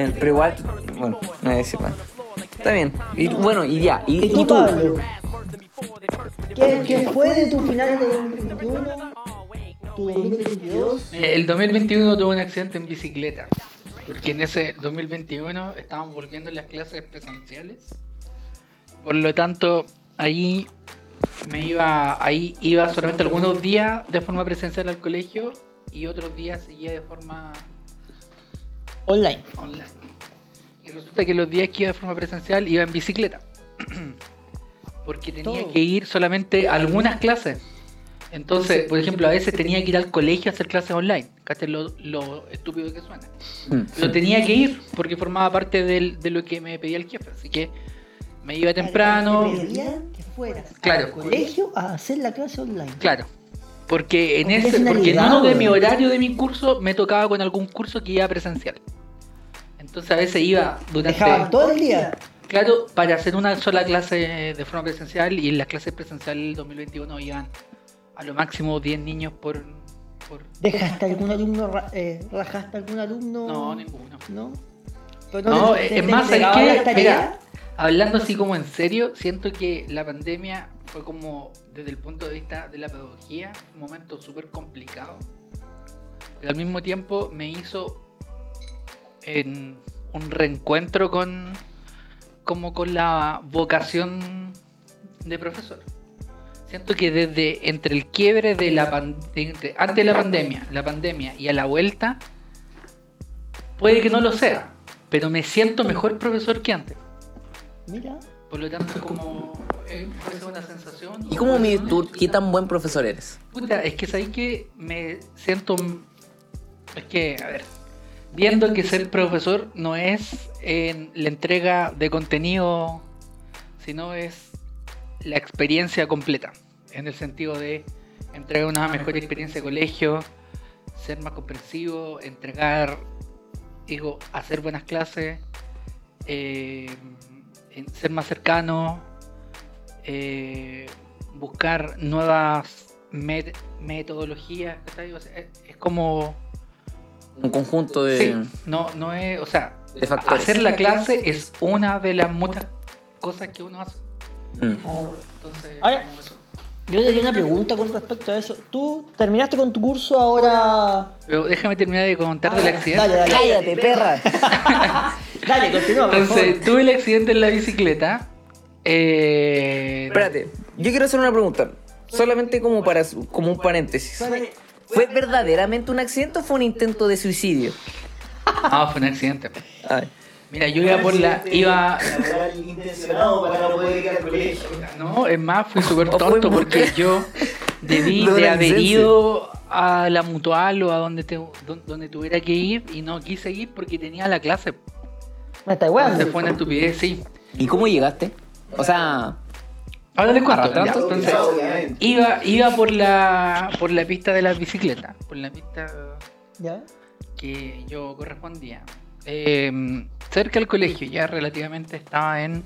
Bien, pero igual, bueno, no voy a decir nada. Está bien. Y bueno, y ya. ¿Y, ¿Y y tú, tú? Pablo? ¿Qué, ¿Qué fue de tu final de 2021? ¿Tu 2022? Eh, El 2021 tuve un accidente en bicicleta. Porque en ese 2021 estábamos volviendo las clases presenciales. Por lo tanto, ahí me iba, ahí iba solamente algunos días de forma presencial al colegio y otros días seguía de forma Online. online. Y resulta que los días que iba de forma presencial iba en bicicleta. Porque tenía Todo. que ir solamente a algunas clases. Entonces, por ejemplo, a veces tenía que ir al colegio a hacer clases online. Cate lo, lo estúpido que suena. Mm. Pero tenía que ir porque formaba parte del- de lo que me pedía el jefe. Así que me iba temprano. Te pedían que fueras Claro. al colegio a hacer la clase online. Claro. Porque en ese, que es porque en uno de mi horario de mi curso me tocaba con algún curso que iba presencial. Entonces a veces iba durante Dejaban todo el día. Claro, para hacer una sola clase de forma presencial y en las clases presenciales del 2021 iban a lo máximo 10 niños por... por... ¿Dejaste algún alumno, eh, rajaste algún alumno? No, ninguno. ¿No? Pero No, te- te- es te más, ¿sabes qué? Mira, hablando así como en serio, siento que la pandemia fue como, desde el punto de vista de la pedagogía, un momento súper complicado. Pero al mismo tiempo me hizo en un reencuentro con como con la vocación de profesor. Siento que desde entre el quiebre de la pan- entre- antes de la pandemia, la pandemia y a la vuelta, puede que no lo sea, pero me siento mejor profesor que antes. Mira. Por lo tanto, como eh, puede ser una sensación. ¿Y cómo mides tú qué tan buen profesor eres? Puta, es que sabéis que me siento. Es que, a ver, viendo que ser profesor no es en la entrega de contenido, sino es la experiencia completa. En el sentido de entregar una mejor experiencia de colegio, ser más comprensivo, entregar, digo, hacer buenas clases, eh, ser más cercano, eh, buscar nuevas met- metodologías. ¿cachai? O sea, es, es como. Un conjunto de... Sí, no, no es. O sea, hacer la clase es una de las muchas cosas que uno hace. Mm. Entonces, eso. Yo tenía una pregunta con respecto a eso. Tú terminaste con tu curso ahora. Pero déjame terminar de contar del accidente. Dale, dale. ¡Cállate, perra! Dale, continúa, por favor. Entonces, tuve el accidente en la bicicleta. Eh, Espérate, yo quiero hacer una pregunta. Solamente como para como un paréntesis. ¿Fue verdaderamente un accidente o fue un intento de suicidio? Ah, fue un accidente. Ay. Mira, yo iba por la. iba. Intencionado para no poder ir al colegio. No, es más, fui súper tonto porque yo debí de haber ido a la mutual o a donde, te, don- donde tuviera que ir y no quise ir porque tenía la clase. Me está Se igual. fue una estupidez, sí. ¿Y cómo llegaste? O sea, Ahora les cuento. Ya, Entonces, Obviamente. iba, iba por la por la pista de las bicicletas, por la pista ¿Ya? que yo correspondía. Eh, cerca del colegio, ya relativamente estaba en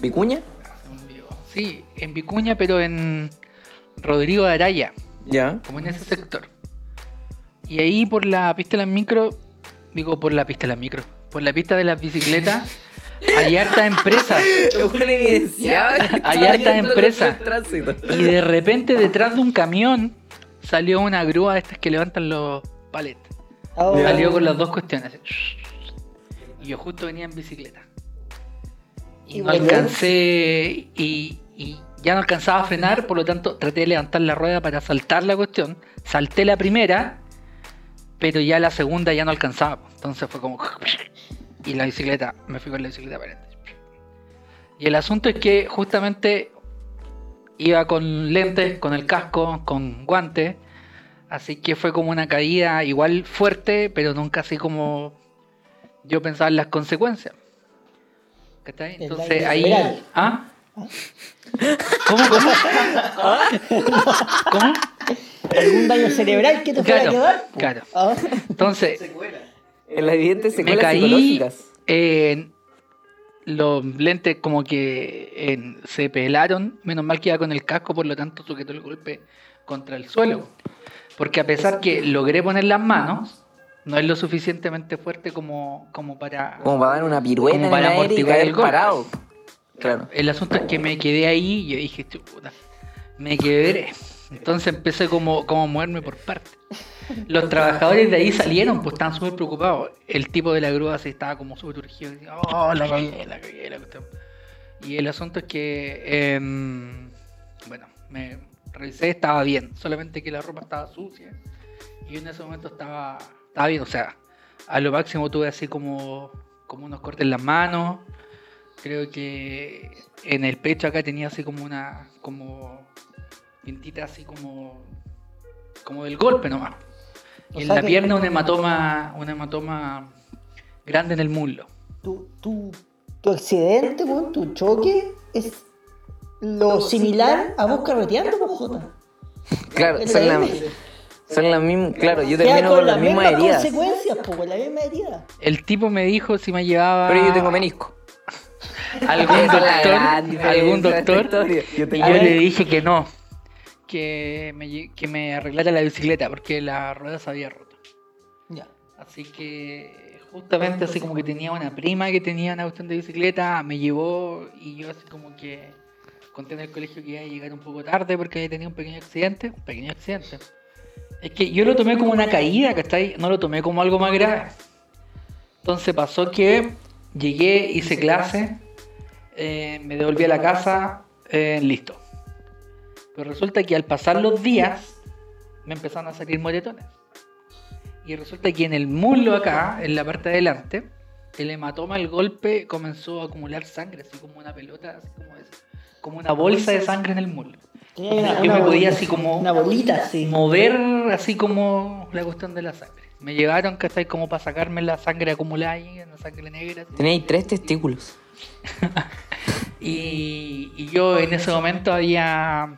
¿Vicuña? Sí, en Vicuña, pero en Rodrigo de Araya, Ya. como en ese sector. Y ahí por la pista de las micro, digo por la pista de las micro, por la pista de las bicicletas, hay hartas empresas. Hay hartas empresas. Y de repente detrás de un camión salió una grúa de estas que levantan los paletes. Oh. Salió con las dos cuestiones. Y yo justo venía en bicicleta. Y ¿Y no alcancé. Y, y ya no alcanzaba a frenar, por lo tanto traté de levantar la rueda para saltar la cuestión. Salté la primera, pero ya la segunda ya no alcanzaba. Entonces fue como. Y la bicicleta, me fui con la bicicleta para. Y el asunto es que justamente iba con lentes, con el casco, con guantes. Así que fue como una caída igual fuerte, pero nunca así como yo pensaba en las consecuencias. ¿Cachai? Entonces ahí. ¿Ah? ¿Cómo? ¿Cómo? ¿Cómo? ¿Algún daño cerebral que te Claro, quedar? claro. Ah. Entonces, Secuela. En las evidentes me secuelas caí. psicológicas. eh, los lentes como que eh, se pelaron. Menos mal que iba con el casco, por lo tanto sujetó el golpe contra el suelo. Porque a pesar que logré poner las manos, no es lo suficientemente fuerte como, como para... Como para dar una pirueta Como en para el amortiguar el golpe. parado. Claro. El asunto es que me quedé ahí y yo dije, chuta, me quedé. Entonces empecé como, como a moverme por partes. Los trabajadores de ahí salieron, pues estaban súper preocupados. El tipo de la grúa se estaba como súper urgido. Oh, la cagué, la cagué, cuestión". Y el asunto es que, em, bueno, me revisé, estaba bien. Solamente que la ropa estaba sucia. Y en ese momento estaba, estaba bien. O sea, a lo máximo tuve así como, como unos cortes en las manos. Creo que en el pecho acá tenía así como una, como pintita así como, como del golpe nomás. En la pierna un hematoma, un hematoma grande en el muslo. Tu, tu, tu accidente, weón, tu choque es lo similar a vos carreteando, pues, Jota. Claro, son la las son las mismas. Claro, yo termino con las mismas heridas. consecuencias, pues, con la misma herida. El tipo me dijo si me llevaba Pero yo tengo menisco. algún la doctor, algún doctor. Yo tengo- le dije que no, que me, que me arreglara la bicicleta porque la rueda se había roto. Ya. Así que justamente así como que tenía una prima que tenía una cuestión de bicicleta, me llevó y yo así como que conté en el colegio que iba a llegar un poco tarde porque había tenido un pequeño accidente, un pequeño accidente. Es que yo lo tomé como una caída, ¿cachai? No lo tomé como algo más grave. Entonces pasó que llegué, hice clase, eh, me devolví a la casa, eh, listo. Pero resulta que al pasar los días me empezaron a salir moretones. Y resulta que en el muslo acá, en la parte de adelante, el hematoma, el golpe, comenzó a acumular sangre, así como una pelota, así como, es- como una bolsa de sangre en el muslo. Una- Yo me podía bolita- así como Una bolita, sí. mover así como la cuestión de la sangre. Me llevaron, que estáis como para sacarme la sangre acumulada ahí, la sangre negra. Tenéis tres testículos. Y, y yo en ese momento había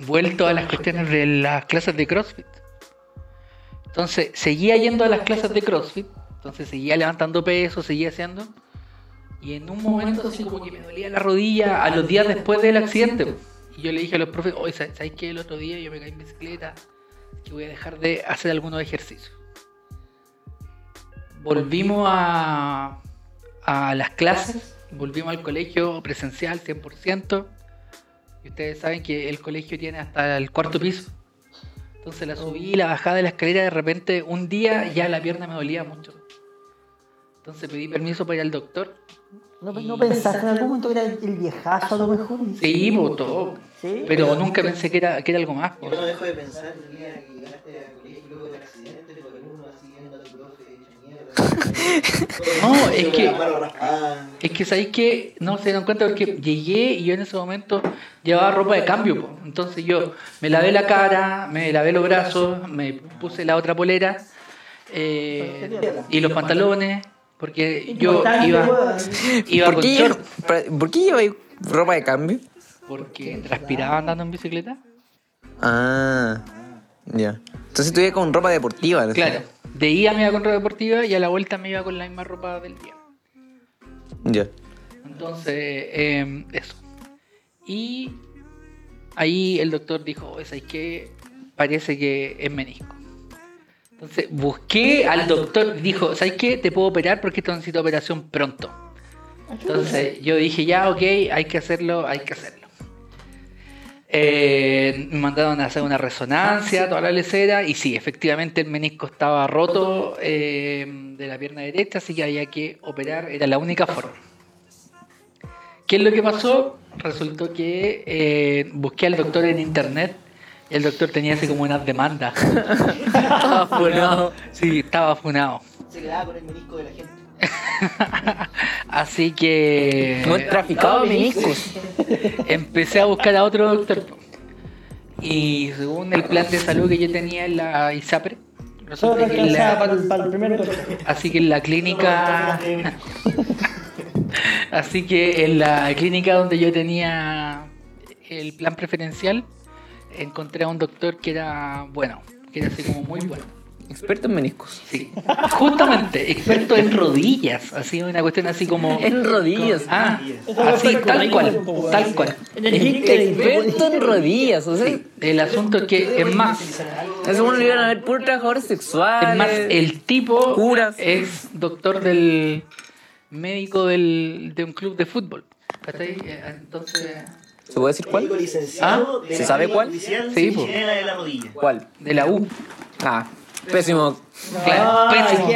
vuelto a las cuestiones de las clases de CrossFit. Entonces seguía yendo a las clases de CrossFit, entonces seguía levantando peso, seguía haciendo. Y en un momento así como que me dolía la rodilla a los días después del accidente. Y yo le dije a los profes, oye, ¿sabes qué? El otro día yo me caí en bicicleta, que voy a dejar de hacer algunos ejercicios. Volvimos a, a las clases, volvimos al colegio presencial 100%. Y ustedes saben que el colegio tiene hasta el cuarto piso. Entonces la subí, la bajada de la escalera, de repente un día ya la pierna me dolía mucho. Entonces pedí permiso para ir al doctor. ¿No, no pensaste en algún momento que era el viejazo a lo mejor? Sí, pues, todo. ¿Sí? Pero nunca pensé que era, que era algo más. Yo pues. no dejo de pensar el día que llegaste al No, es que-. Es que sabéis que no se dieron cuenta porque llegué y yo en ese momento llevaba ropa de cambio. po. Entonces yo me lavé la cara, me lavé los brazos, me puse la otra polera eh, y los pantalones. Porque yo iba, iba ¿Por qué. ¿Por qué lleváis ropa de cambio? Porque transpiraba andando en bicicleta. Ah, ya. Entonces tú ibas con ropa deportiva. ¿no? Claro, de ida me iba con ropa deportiva y a la vuelta me iba con la misma ropa del día. Ya. Entonces, eh, eso. Y ahí el doctor dijo, ¿sabes qué? Parece que es menisco. Entonces busqué al doctor, dijo, ¿sabes qué? Te puedo operar porque esto necesita operación pronto. Entonces yo dije, ya, ok, hay que hacerlo, hay que hacerlo. Eh, me mandaron a hacer una resonancia, toda la lecera, y sí, efectivamente el menisco estaba roto eh, de la pierna derecha, así que había que operar, era la única forma. ¿Qué es lo que pasó? Resultó que eh, busqué al doctor en internet y el doctor tenía así como unas demandas. Estaba funado. Sí, estaba funado. Se quedaba con el menisco de la gente. Así que No he traficado meniscos. empecé a buscar a otro doctor. Y según el plan de salud que yo tenía en la ISAPRE, Solo resulta que en alcanzaba la, para, el- primer así que en la clínica, así que en la clínica donde yo tenía el plan preferencial, encontré a un doctor que era bueno, que era así como muy bueno. Experto en meniscos. Sí. Justamente, experto en rodillas. Así, una cuestión así como. En rodillas. Ah, Esa así, tal cual. Tal cual. Experto en rodillas. O sea, Sí, el asunto es que es más. eso uno le iban a ver puros trabajadores sexuales. Es más, el tipo Curas. es doctor del médico del, de un club de fútbol. Eh, Entonces, ¿Se puede decir cuál? de ¿Se sabe cuál? Sí, po. Chilena de la rodilla. ¿Cuál? de la U. Ah, pésimo. Claro, pésimo.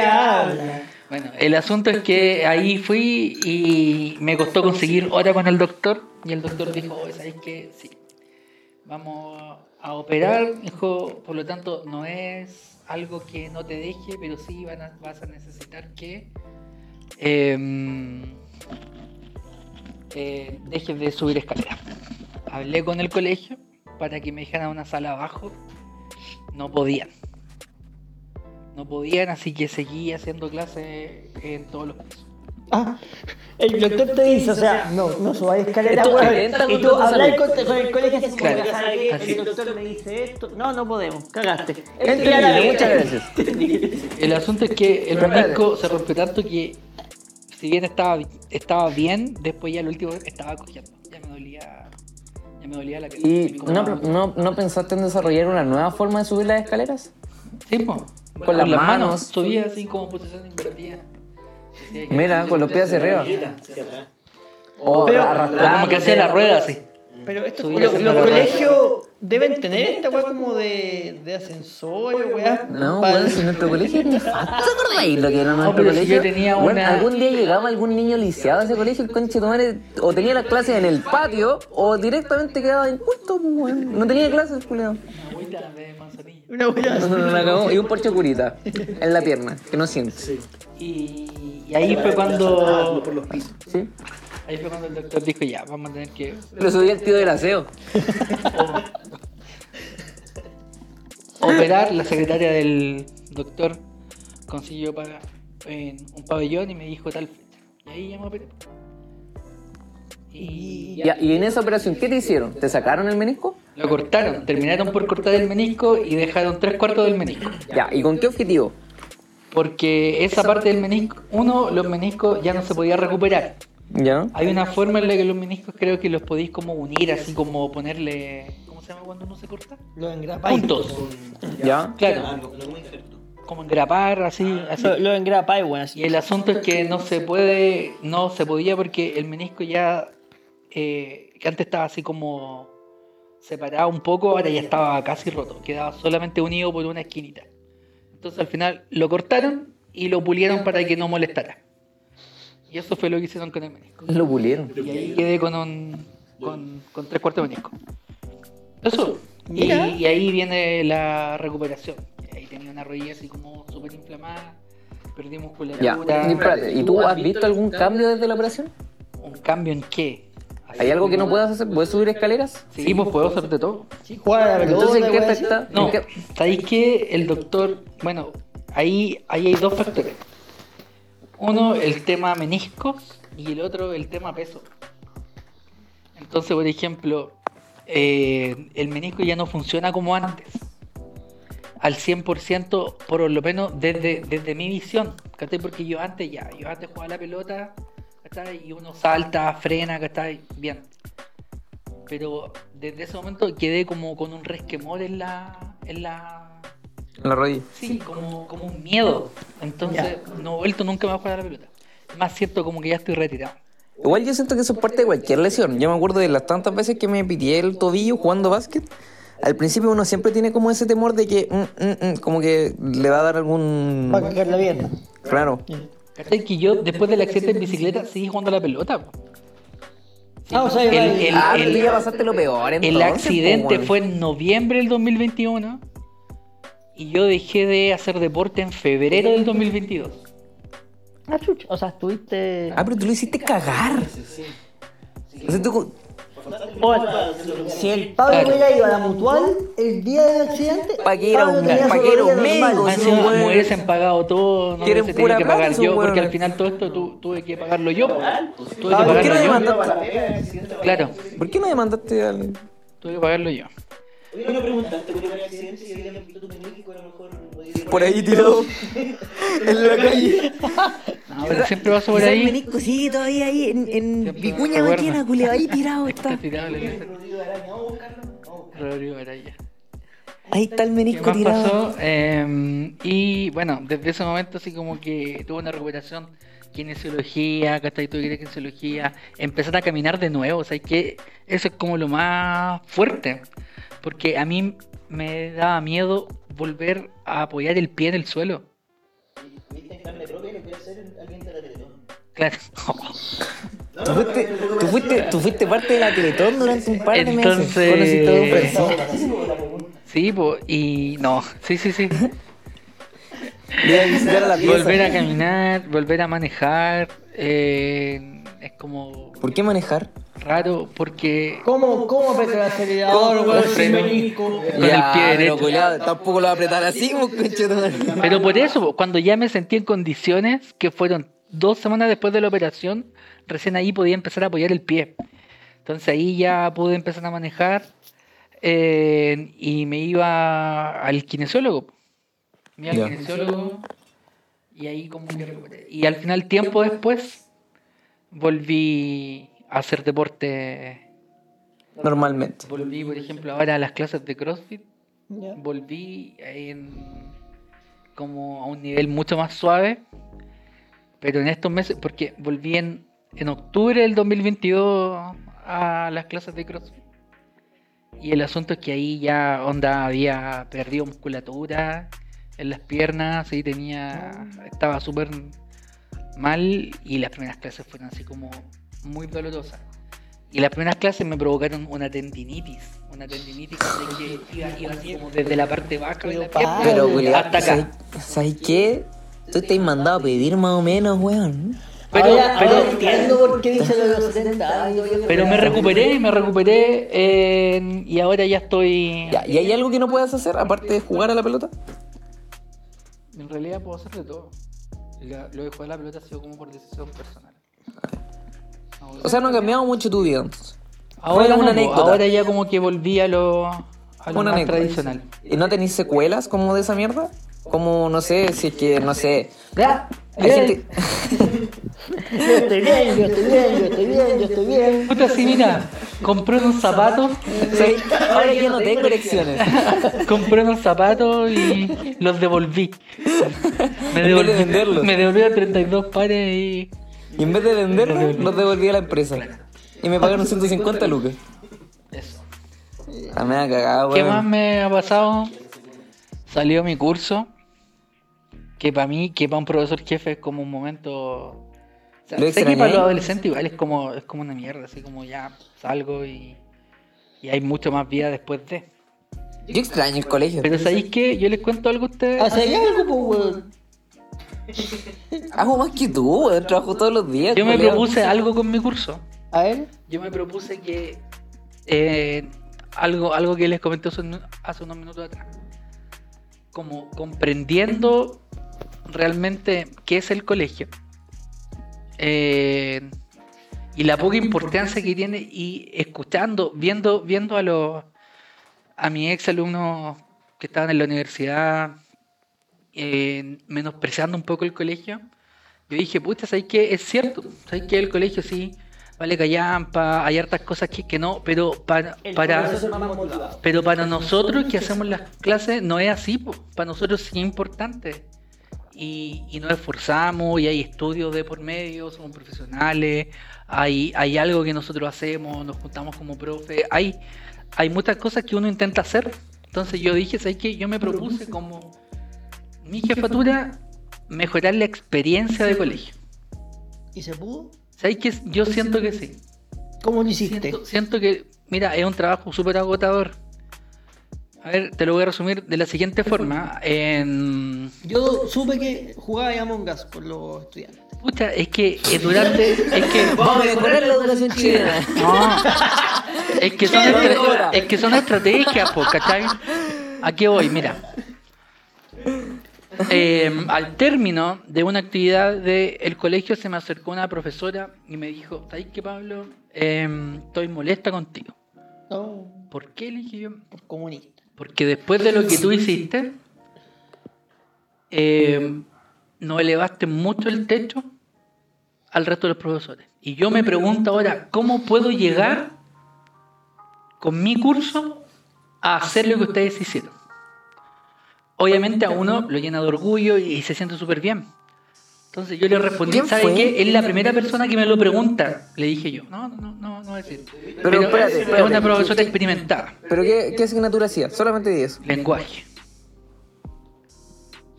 Bueno, el asunto es que ahí fui y me costó conseguir hora con el doctor. Y el doctor dijo, "Oye, ¿sabes qué? Sí. Vamos a operar. Dijo, por lo tanto, no es algo que no te deje, pero sí van a- vas a necesitar que em, eh, dejes de subir escaleras. Hablé con el colegio para que me dejaran una sala abajo. No podían. No podían, así que seguí haciendo clases en todos los pisos. Ah, el doctor te dice, o sea, no, no subáis escalera, weón. Y tú habláis con, con el colegio así como, el doctor me dice esto. No, no podemos, cagaste. Entendible, muchas gracias. El asunto es que el menisco se rompió tanto que, si bien estaba, estaba bien, después ya el último estaba cogiendo. Ya me dolía, ya me dolía la ¿Y no, no, no pensaste en desarrollar una nueva forma de subir las escaleras? Sí, po. Con las manos. Subía así como posición invertida. Decía que- Mira, con los pies hacia arriba. O Pero- arrastrar. Como que hacía la rueda así. Pero estos los, colegios deben tener esta weá como de, de ascensor, weá. No, bueno, si nuestro colegio es nefasto. ¿Te acordáis lo que era nuestro si colegio? yo tenía Bueno, una- algún día llegaba algún niño lisiado a ese colegio, el conche madre, o tenía las clases en el patio, o directamente quedaba pues, weón. No tenía clases, culiao. Una agüita de manzanilla. Una weá No, no, no, la cagó. Y un porche curita en la pierna, que no siente. Y, y ahí fue cuando Por los pisos. ¿Sí? ahí fue cuando el doctor dijo ya, vamos a tener que Lo subí al tío del aseo. operar. La secretaria del doctor consiguió pagar en un pabellón y me dijo tal fecha. Y ahí ya me operé. Y Ya, y en esa operación, ¿qué te hicieron? ¿Te sacaron el menisco? lo cortaron. Terminaron por cortar el menisco y dejaron tres cuartos del menisco. Ya, ¿y con qué objetivo? Porque esa parte del menisco, uno, los meniscos ya no se podía recuperar. ¿Ya? Hay una forma en la que los meniscos creo que los podéis como unir, así como ponerle. ¿Cómo se llama cuando uno se corta? Lo engrapáis. Puntos. ¿Ya? Claro, como engrapar, así, así. Lo, lo engrapáis, weón. así. Y el asunto es que no se puede, no se podía porque el menisco ya, eh, que antes estaba así como separado un poco, ahora ya estaba casi roto, quedaba solamente unido por una esquinita. Entonces al final lo cortaron y lo pulieron para que no molestara. Y eso fue lo que hicieron con el menisco. Lo pulieron. Y ahí quedé con un con, con tres cuartos de menisco. Eso. Y, ahí viene la recuperación. Ahí tenía una rodilla así como súper inflamada. Perdí Ya, musculatura. y espérate, ¿y tú has visto algún cambio desde la operación? ¿Un cambio en qué? ¿Hay algo que no puedas hacer? ¿Puedes subir escaleras? Sí, pues puedo hacer de todo. Sí, jugar a la pelota, Entonces, ¿en qué afecta? No, ¿En qué- ¿sabéis que el doctor, bueno, ahí, ahí hay dos factores. Uno, el tema meniscos y el otro, el tema peso. Entonces, por ejemplo, eh, el menisco ya no funciona como antes. Al 100%, por lo menos desde, desde mi visión. ¿cachai? Porque yo antes ya, yo antes jugaba la pelota, ¿cachai? Y uno salta, frena, ¿cachai? Bien. Pero desde ese momento quedé como con un resquemor en la. En la En la rodilla. sí, como, como un miedo. Entonces no he vuelto nunca más a jugar a la pelota. Más cierto como que ya estoy retirado. Igual yo siento que eso es parte de cualquier lesión. Yo me acuerdo de las tantas veces que me pitié el tobillo jugando básquet. Al principio uno siempre tiene como ese temor de que mm, mm, mm, como que le va a dar algún... Va a cagar la pierna. Claro. ¿Cachai? Que yo después del accidente en bicicleta seguí jugando a la pelota. Sí, Ah, o sea, el, el- ah, tú ya pasaste lo peor el accidente weón. fue en noviembre del 2021 y yo dejé de hacer deporte en febrero del 2022. Ah, chucha. O sea, estuviste. Ah, pero tú lo hiciste cagar. O sea, tú... Si el Pablo Claro. hubiera ido a la mutual el día del accidente, Pa' que era Pablo un- tenía pa' su que era un rodilla médico, normal. Más sí, encima, weón. me hubiesen pagado todo, no tenido pura que pagar yo, porque al final todo esto tu- tuve que pagarlo yo. Tuve que Ah, ¿por qué no demandaste? Claro, ¿Por qué no demandaste al...? tuve que pagarlo yo. Oye, ¿no preguntaste por el accidente si había visto tu menisco a lo mejor por ahí tirado en la calle. No, pero siempre paso por ahí. menisco sigue todavía ahí en, en Vicuña. Maquena, culiao, ahí tirado Está está. tirado. Rodrigo Araya. Ahí está el ¿Qué menisco más tirado. pasó? Eh, y bueno, desde ese momento así como que tuve una recuperación, kinesiología, ¿cachai? Tuve kinesiología, empezar a caminar de nuevo, o sea, que eso es como lo más fuerte, porque a mí me daba miedo volver a apoyar el pie en el suelo. Viste en carne propia lo que hacer en- alguien de la Teletón. Claro. No, Tú fuiste, tú, fuiste, tú fuiste parte de la Teletón durante un par de meses. Entonces- la pregunta. Sí, po, y no, sí, sí, sí. A la pieza. Volver a caminar, volver a manejar, eh, es como ¿Por qué manejar? Raro porque ¿Cómo, cómo apretar el acelerador, ¿Cómo? weón, Con el pie pero derecho. culiao, tampoco lo va a apretar así. Pero por eso, cuando ya me sentí en condiciones, que fueron dos semanas después de la operación, recién ahí podía empezar a apoyar el pie. Entonces ahí ya pude empezar a manejar eh, y me iba al kinesiólogo. Me iba al kinesiólogo y ahí como que recuperé. Y al final, tiempo después, volví hacer deporte. Normalmente. Volví, por ejemplo, ahora a las clases de CrossFit volví en como a un nivel mucho más suave, pero en estos meses, porque volví en, en octubre del 2022 a las clases de CrossFit. Y el asunto es que ahí ya onda había perdido musculatura en las piernas y tenía estaba súper mal y las primeras clases fueron así como muy dolorosas. Y las primeras clases me provocaron una tendinitis, una tendinitis de que iba, iba así como desde la parte baja de la pierna Pero, hasta acá. ¿sabes, ¿sabes qué? Tú te has mandado a pedir más o menos, weón. Pero, ahora, pero, ahora entiendo por qué dice los 70 años. yo pero me recuperé, me recuperé eh, y ahora ya estoy... Ya, ¿Y hay algo que no puedas hacer aparte de jugar a la pelota? En realidad puedo hacer de todo. La- lo de jugar a la pelota ha sido como por decisión personal. O sea, no ha cambiado mucho tu vida entonces. ahora, fue una no, anécdota. ahora ya como que volví a lo, a lo Una más tradicional. ¿Y no tenéis secuelas como de esa mierda? Como, no sé, si es que, no sé. Ya, Hay bien. gente. Yo estoy bien, yo estoy bien, yo estoy bien, yo estoy bien. Puta, sí, mira, compré unos zapatos, Sí, Ahora yo no tengo erecciones. compré unos zapatos y los devolví. Me En vez de venderlos. Me devolvieron 32 pares y... Y en vez de venderlos, los devolví a la empresa. Y me pagaron 150 lucas. Eso. Ah, me ha cagado, ¿Qué más me ha pasado? Salió mi curso. Que para mí, que para un profesor jefe es como un momento. O sea, ¿Lo sé que para los adolescentes igual es como, es como una mierda, así como ya salgo y, y hay mucho más vida después de. Yo extraño el colegio. Pero ¿sabéis qué? Yo les cuento algo a ustedes. ¿Hacéis algo, pues, weón? Hago más que tú, weón. Trabajo todos los días. Yo me propuse algo con mi curso. A ver. Yo me propuse que eh, algo, algo que les comenté hace unos minutos atrás. Como comprendiendo realmente qué es el colegio. eh, y la poca importancia que tiene y escuchando, viendo, viendo a los a mis ex alumnos que estaban en la universidad eh, menospreciando un poco el colegio, yo dije, puta, ¿sabes qué? Es cierto, ¿sabes qué? El colegio sí, vale callampa, hay hartas cosas que, que no, pero para, para, pero para nosotros que hacemos las clases no es así, po. para nosotros sí es importante. Y, y nos esforzamos y hay estudios de por medio, somos profesionales, hay, hay algo que nosotros hacemos, nos juntamos como profe, hay, hay muchas cosas que uno intenta hacer. Entonces yo dije, ¿sabes qué? Yo me propuse como mi jefatura mejorar la experiencia de colegio. ¿Y se pudo? ¿Sabes qué? Yo siento que sí. ¿Cómo lo hiciste? Siento, siento que, mira, es un trabajo súper agotador. A ver, te lo voy a resumir de la siguiente forma. En... Yo supe que jugaba Among Us por los estudiantes. Pucha, es que eh, durante. Es que. Vamos a mejorar la educación chilena. No, es que son, ¿Qué estra- es que son estrategias, po, ¿cachai? ¿A qué voy? Mira. Eh, al término de una actividad del colegio se me acercó una profesora y me dijo, ¿sabes qué, Pablo? Eh, estoy molesta contigo. No, ¿Por qué? Le dije yo. por comunista. Porque después de lo que tú hiciste, eh, no elevaste mucho el techo al resto de los profesores. Y yo me pregunto ahora, ¿cómo puedo llegar con mi curso a hacer lo que ustedes hicieron? Obviamente a uno lo llena de orgullo y se siente súper bien. Entonces yo le respondí, ¿Quién ¿sabe qué? Es la primera persona que me lo pregunta. Le dije yo, no, no, no, no, no voy a decir. Pero, espérate, es espérate. una profesora experimentada. ¿Pero qué, qué asignatura hacía? Solamente di eso. Lenguaje.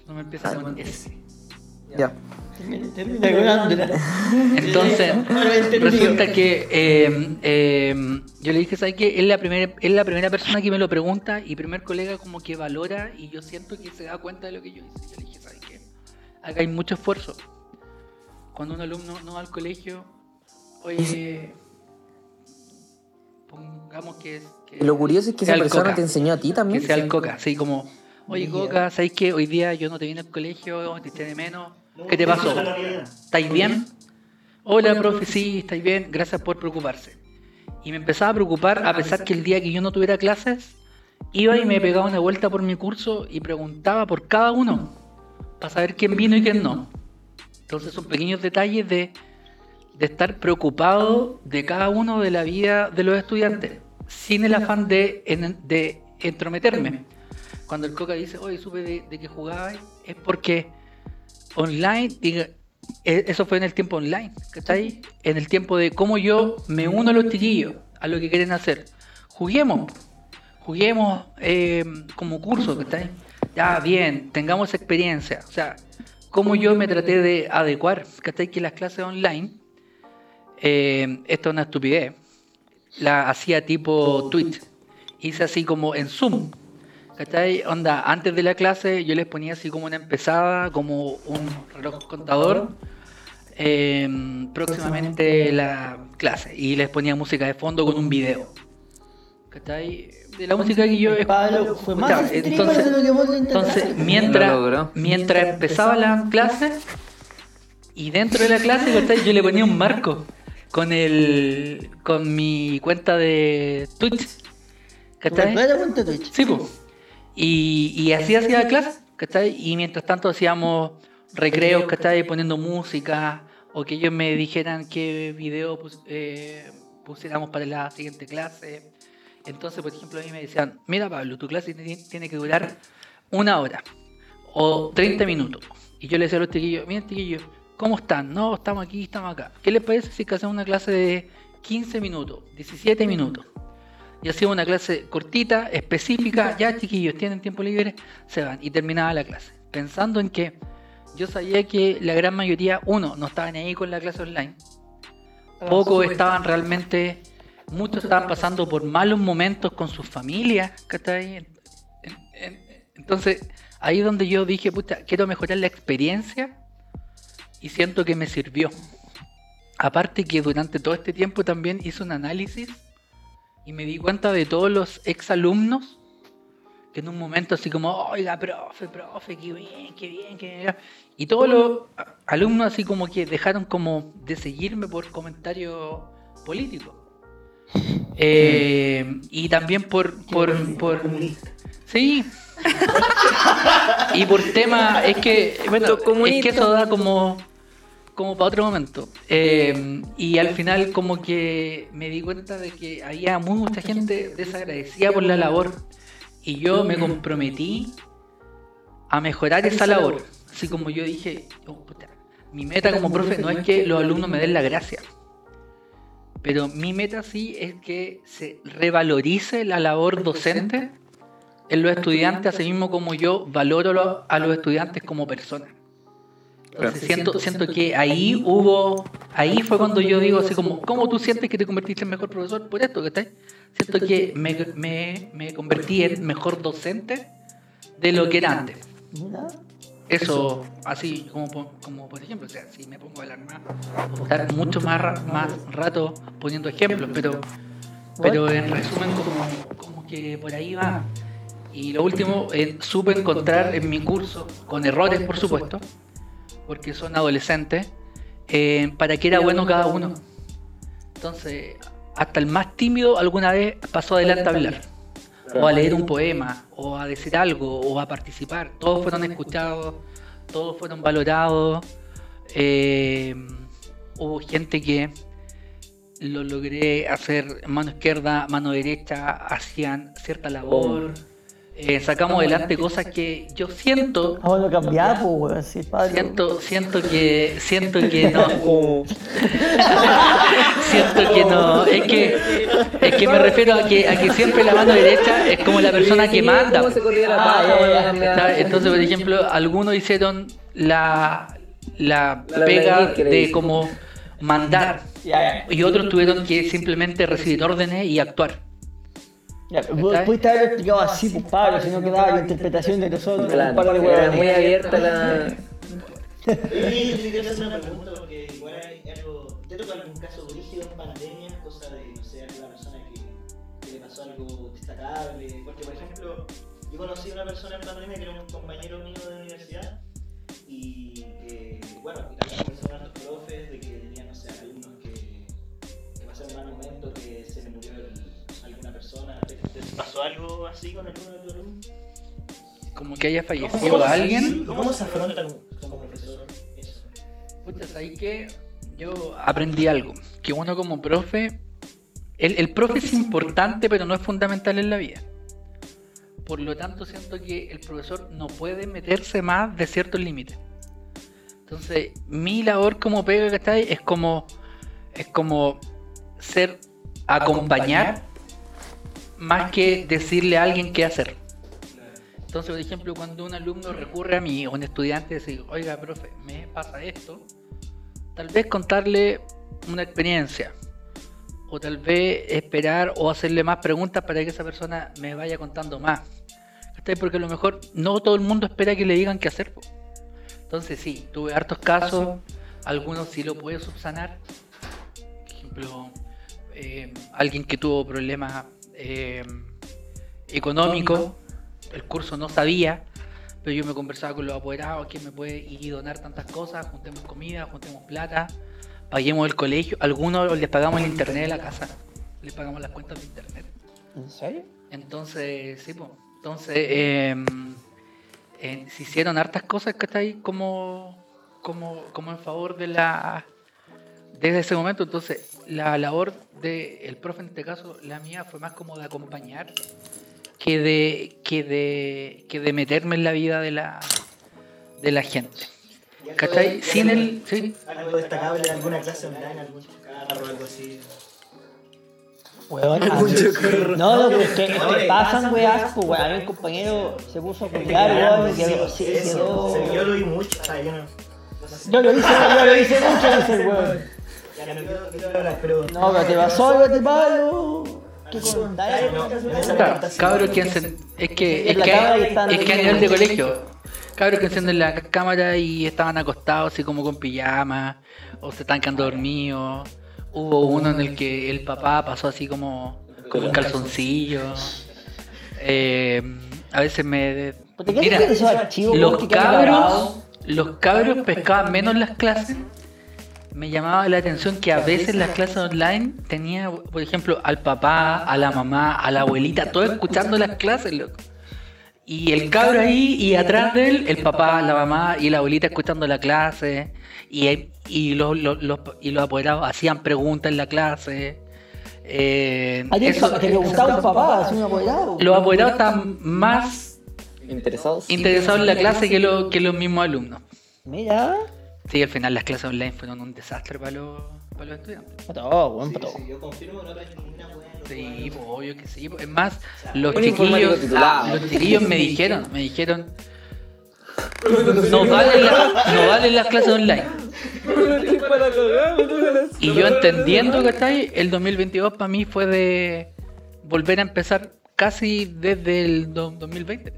No me empieza con S. Ya. Entonces, resulta que eh, eh, yo le dije, ¿sabes qué? Es la, primera, es la primera persona que me lo pregunta y primer colega como que valora y yo siento que se da cuenta de lo que yo hice. Yo le dije, ¿sabes qué? Acá hay mucho esfuerzo. Cuando un alumno no va al colegio, oye, pongamos que... que lo curioso es que esa persona Coca. te enseñó a ti Que también. sea el Coca, así como, oye Coca, ¿sabes qué? Hoy día yo no te vine al colegio, te eché de menos. ¿Qué te pasó? ¿Estáis bien? Hola, profe, sí, estáis bien, gracias por preocuparse. Y me empezaba a preocupar a pesar que el día que yo no tuviera clases, iba y me pegaba una vuelta por mi curso y preguntaba por cada uno, para saber quién vino y quién no. Entonces son pequeños detalles de, de estar preocupado de cada uno de la vida de los estudiantes, sin el afán de, de entrometerme. Cuando el Coca dice, oye, supe de, de que jugabas, es porque online, diga, e- eso fue en el tiempo online, ¿cachai? En el tiempo de cómo yo me uno a los chiquillos, a lo que quieren hacer. Juguemos, juguemos eh, como curso, ¿cachai? Ya, bien, tengamos experiencia. O sea, cómo yo me traté de adecuar, ¿cachai? Que las clases online, eh, esto es una estupidez, la hacía tipo tweet. Hice así como en Zoom, ¿Cachai? Onda, antes de la clase yo les ponía así como una empezada, como un reloj contador. eh, próximamente la clase. Y les ponía música de fondo con un video. ¿Cachai? De la música que yo Pablo fue más Entonces, de lo que vos le entonces mientras, mientras empezaba la clase, y dentro de la clase, ¿cachai? yo le ponía un marco con el con mi cuenta de Twitch. ¿Cachai? Cuenta Twitch. Sí, pues. Y, y así hacía la clase, ¿cachai? Y mientras tanto hacíamos recreos, ¿cachai? Poniendo música, o que ellos me dijeran qué video pus- eh, pusiéramos para la siguiente clase. Entonces, por ejemplo, a mí me decían, mira Pablo, tu clase tiene que durar una hora o 30 minutos. Y yo le decía a los chiquillos, miren chiquillos, ¿cómo están? No, estamos aquí, estamos acá. ¿Qué les parece si hacemos una clase de 15 minutos, 17 minutos? Y hacíamos una clase cortita, específica, ya chiquillos, tienen tiempo libre, se van. Y terminaba la clase. Pensando en que yo sabía que la gran mayoría, uno, no estaban ahí con la clase online. Pocos estaban realmente, muchos estaban pasando por malos momentos con sus familias, ¿cachai? En- en- en- Entonces, ahí es donde yo dije, puta, quiero mejorar la experiencia y siento que me sirvió. Aparte que durante todo este tiempo también hice un análisis y me di cuenta de todos los exalumnos que en un momento así como, oiga, profe, profe, qué bien, qué bien, qué bien. Y todos los alumnos así como que dejaron como de seguirme por comentarios políticos. Eh, y también por, por, por, Sí. y por tema, es que, bueno, es que eso da como, como para otro momento. Eh, y al final como que me di cuenta de que había mucha gente desagradecida por la labor. Y yo me comprometí a mejorar esa labor. Así como yo dije, oh, puta, mi meta como profe no es que los alumnos me den la gracia. Pero mi meta sí es que se revalorice la labor docente en los estudiantes, así mismo como yo valoro lo- a los estudiantes como personas. Siento, siento que ahí hubo, ahí fue cuando yo digo así como, ¿cómo tú sientes que te convertiste en mejor profesor por esto? ¿cachai? Siento que me, me, me convertí en mejor docente de lo que era antes. Eso, así como, como por ejemplo, o sea, si me pongo a hablar más, puedo estar mucho más, más rato poniendo ejemplos, pero, pero en resumen como, como que por ahí va. Y lo último, eh, supe encontrar en mi curso, con errores por supuesto, porque son adolescentes, eh, para qué era bueno cada uno. Entonces, hasta el más tímido alguna vez pasó adelante a hablar. o a leer un poema, o a decir algo, o a participar. Todos fueron escuchados, todos fueron valorados. Eh, hubo gente que lo logré hacer mano izquierda, mano derecha, hacían cierta labor. Eh, sacamos adelante cosas que yo siento, Ah, bueno, cambiar, pues, weón, sí, padre. siento, siento que, siento que no, siento que no, es que, es que me refiero a que, a que siempre la mano derecha es como la persona que manda. ¿Cómo se corría la Ah. Entonces, por ejemplo, algunos hicieron la, la pega de como mandar y otros tuvieron que simplemente recibir órdenes y actuar. Ya, pudiste haber explicado así, pues, Pablo, si no quedaba la interpretación de nosotros. un par Claro, de era muy abierta la... Yo te quiero hacer una pregunta porque igual hay algo. ¿Te toca algún caso rígido en pandemia? Cosa de, no sé, alguna persona que, que le pasó algo destacable. Porque, por ejemplo, yo conocí a una persona en pandemia que era un compañero mío de la universidad y que, bueno, y también conversé con otros profes de que tenían, no sé, alumnos que, que pasaron un mal momento, que se le murió el- alguna persona. ¿Te, te pasó algo así con alguno de tus alumnos? Como que haya ¿Cómo fallecido se- alguien. ¿Cómo se afronta como, profesor eso? Pucha, ¿sabes qué? Yo aprendí algo. Que uno como profe. El, el profe es importante, pero no es fundamental en la vida. Por lo tanto, siento que el profesor no puede meterse más de ciertos límites. Entonces, mi labor como pega, ¿cachai? Es como, es como ser, acompañar, más que decirle a alguien qué hacer. Entonces, por ejemplo, cuando un alumno recurre a mí o un estudiante dice, oiga, profe, me pasa esto, tal vez contarle una experiencia, o tal vez esperar o hacerle más preguntas para que esa persona me vaya contando más. Porque a lo mejor no todo el mundo espera que le digan qué hacer. Entonces sí, tuve hartos casos, algunos sí lo puedo subsanar. Por ejemplo, eh, alguien que tuvo problemas eh, económicos, el curso no sabía, pero yo me conversaba con los apoderados, ¿quién me puede ir y donar tantas cosas? Juntemos comida, juntemos plata, paguemos el colegio, algunos les pagamos el internet de la casa, les pagamos las cuentas de internet. ¿En serio? Entonces, sí, pues. Entonces, eh, eh, se hicieron hartas cosas que está ahí como, como, como en favor de la. Desde ese momento, entonces, la labor del profe, en este caso, la mía, fue más como de acompañar que de, que de, que de meterme en la vida de la, de la gente. ¿Y algo ¿Cachai? de- Sin el. Sí, Algo destacable, alguna clase online, algún carro, algo así. Weón, no, no, pero es que, es que pasan weas, pues weón, a mí un compañero se puso a culiar, weón, y quedó, se- lo vi mucho, o sea, yo no. no sé, Yo lo hice, yo lo hice mucho, dice el weón. No pero te pasó algo, te palo. ¿Qué cabros que es que es que, es que a nivel de colegio. cabros que encienden la cámara y estaban acostados así como con pijama o se están quedando dormidos. Hubo uno en el que el papá pasó así como con un calzoncillo. Eh, a veces me ¿Por qué mira los que cabros los cabros pescaban menos las clases me llamaba la atención que a veces las clases online tenía, por ejemplo, al papá, a la mamá, a la abuelita, todos escuchando las clases, loco. Y el cabro ahí y atrás de él, el papá, la mamá y la abuelita escuchando la clase. Y, y, los, los, los- y los apoderados hacían preguntas en la clase. Eh, eso- te preguntaba un papá, así un apoderado. los apoderados estaban más ¿Interesados? interesados en la clase que, lo- que los mismos alumnos. Mira. Sí, al final las clases online fueron un desastre para los, para los estudiantes. Para todo, weón, para todo. Sí, yo confirmo, no aprendí ni una weá. no Sí, pues, obvio que sí. Es más, los chiquillos, titulado. los chiquillos me dijeron, me dijeron, no valen, la- no valen las clases online. Y yo entendiendo que está ahí, el 2022 para mí fue de volver a empezar casi desde el do- 2020.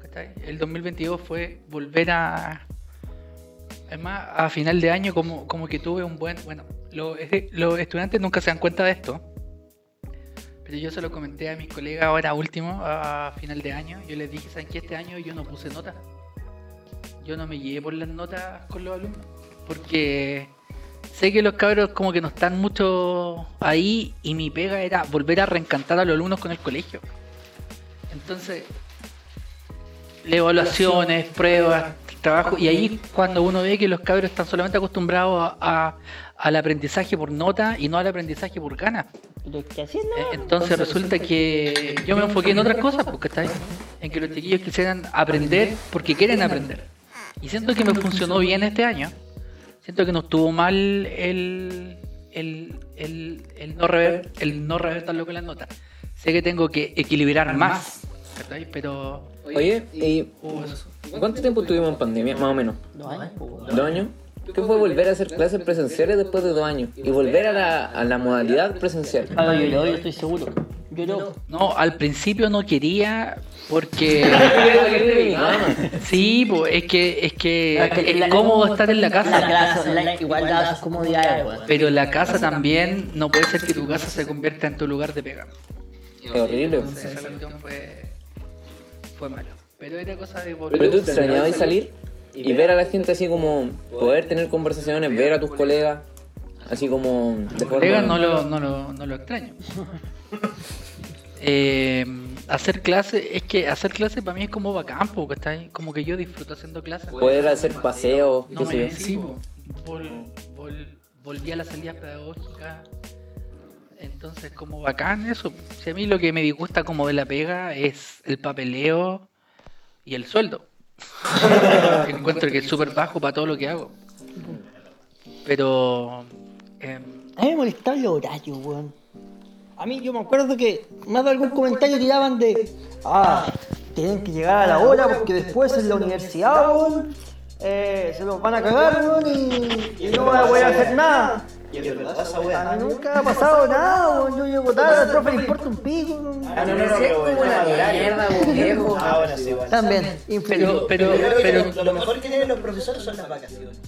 ¿Cachai? El 2022 fue volver a... Es más, a final de año como, como que tuve un buen... Bueno, los, los estudiantes nunca se dan cuenta de esto. Pero yo se lo comenté a mis colegas ahora último, a final de año. Yo les dije, ¿saben qué? Este año yo no puse notas. Yo no me guié por las notas con los alumnos. Porque sé que los cabros como que no están mucho ahí y mi pega era volver a reencantar a los alumnos con el colegio. Entonces, evaluaciones, pruebas, trabajo, y ahí cuando uno ve que los cabros están solamente acostumbrados a- a- al aprendizaje por nota y no al aprendizaje por ganas. Eh, ¿no? Entonces resulta que yo me enfoqué en otras cosas, porque está ahí, en que los chiquillos quisieran aprender porque quieren aprender. Y siento que me funcionó bien este año. Siento que no estuvo mal el, el, el, el no, rever, el no revertarlo con las notas. Sé que tengo que equilibrar más, pero... Oye, ¿y eso. Cuánto tiempo estuvimos en pandemia? Más o menos. Dos años. ¿Dos años? ¿Qué fue volver a hacer clases presenciales después de dos años? Y volver a la, a la modalidad presencial. Ah, lloró, yo estoy seguro. Lloró. No, al principio no quería porque... Sí, pues, es que es que Es que es la- cómodo estar en la La casa. clase online igual da sus comodidades. Pero la casa también, no puede ser que tu casa se convierta en tu lugar de pega. Qué horrible. Entonces esa cuestión fue, fue malo. Pero era cosa de Pero tú extrañabas salir y ver a la gente así como poder tener conversaciones, ver a tus colegas, así como de colegas no lo, no lo, no lo extraño. Eh, hacer clase, es que hacer clase para mí es como bacán, porque está ahí, como que yo disfruto haciendo clases. Poder hacer paseos, No me sí. Vol- vol- volví a las salidas pedagógicas. Entonces, como bacán eso. Si a mí lo que me disgusta como de la pega es el papeleo y el sueldo. Encuentro que es súper bajo para todo lo que hago. Pero... em, A mí me molestaba el horario, weón. A mí yo me acuerdo que más de algún comentario tiraban de ah, tienen que llegar a la hora porque después en la universidad, weón, eh, se los van a cagar, weón, y, y no van a poder hacer nada. Y es verdad esa A weá. mí nunca ha pasado nada. Yo llego tarde, al profe le importa un pico. Ah, no, no, no, pero mierda, viejo. Bueno, sí, bueno. También, pero, pero, pero... lo, mejor que tienen los profesores son las vacaciones.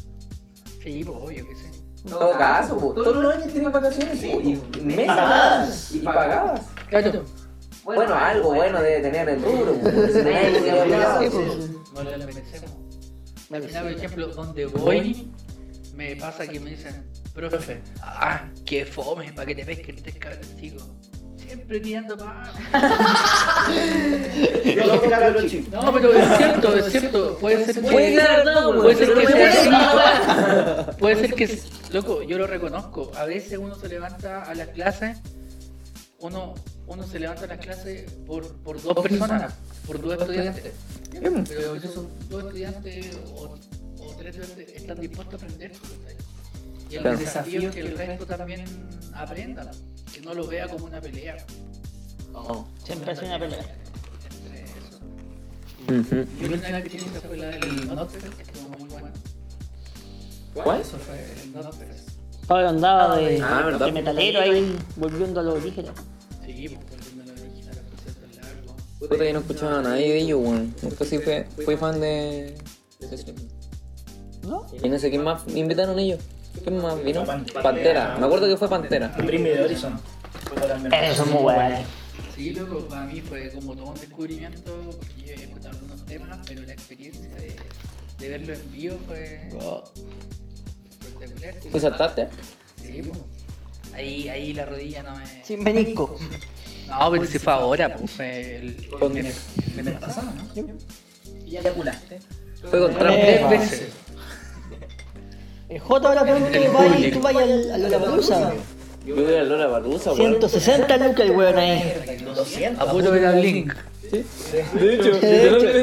Sí, pues, obvio que sí. En todo caso, po, todos los años tienen vacaciones po, y meses Pagadas. y pagadas. Claro. Bueno, algo bueno debe tener el duro. si no hay. Sí, pues. No lo pensemos. Al final, por ejemplo, donde voy, me pasa que me dicen, profe, ah, qué fome, para que te pesquen tres cabros chicos. Siempre tirando para. No pero es cierto, es cierto. Puede ser que. Puede weón, Puede ser que sea puede así. Puede ser que. Loco, yo lo reconozco. A veces uno se levanta a las clases. Uno, uno se levanta a las clases por, por dos personas, por dos estudiantes. Pero esos dos estudiantes o, o tres estudiantes están dispuestos a aprender. Y el Claro. desafío es que el resto también aprenda, que no lo vea como una pelea. Siempre hace una pelea. Entre eso. Ujú. Y una de las que hiciste fue la del Notfest, que estuvo muy buena. ¿Cuál? Eso fue el Notfest. Pablo andaba de, Ah, ¿verdad? de metalero ahí, volviendo a los orígenes. Sí, pues volviendo a la original, a conciertos largos. Puta, yo no escuchaba a nadie de ellos, weón. Nunca sí fui, fui fan de... de. ¿No? Y no sé quién más invitaron ellos. ¿Quién más vino? Pantera. Me acuerdo que fue Pantera. El Primi de Horizon. Eso es muy bueno. Sí, loco, para mí fue como todo un descubrimiento, porque yo he escuchado algunos temas, pero la experiencia de, de verlo en vivo fue espectacular. ¿Tú saltaste? Sí, pues. Ahí, ahí la rodilla no me... Sin menisco. No, pero si fue ahora, pues fue el... Con- el, pasado, ¿no? Y ya te culaste. Fue con Tres veces. El J ahora tú vayas al- a la Palusa. Yo voy a Lola Barusa, weón. 160 lucas el weón ahí. 200. A ver al Link. De hecho,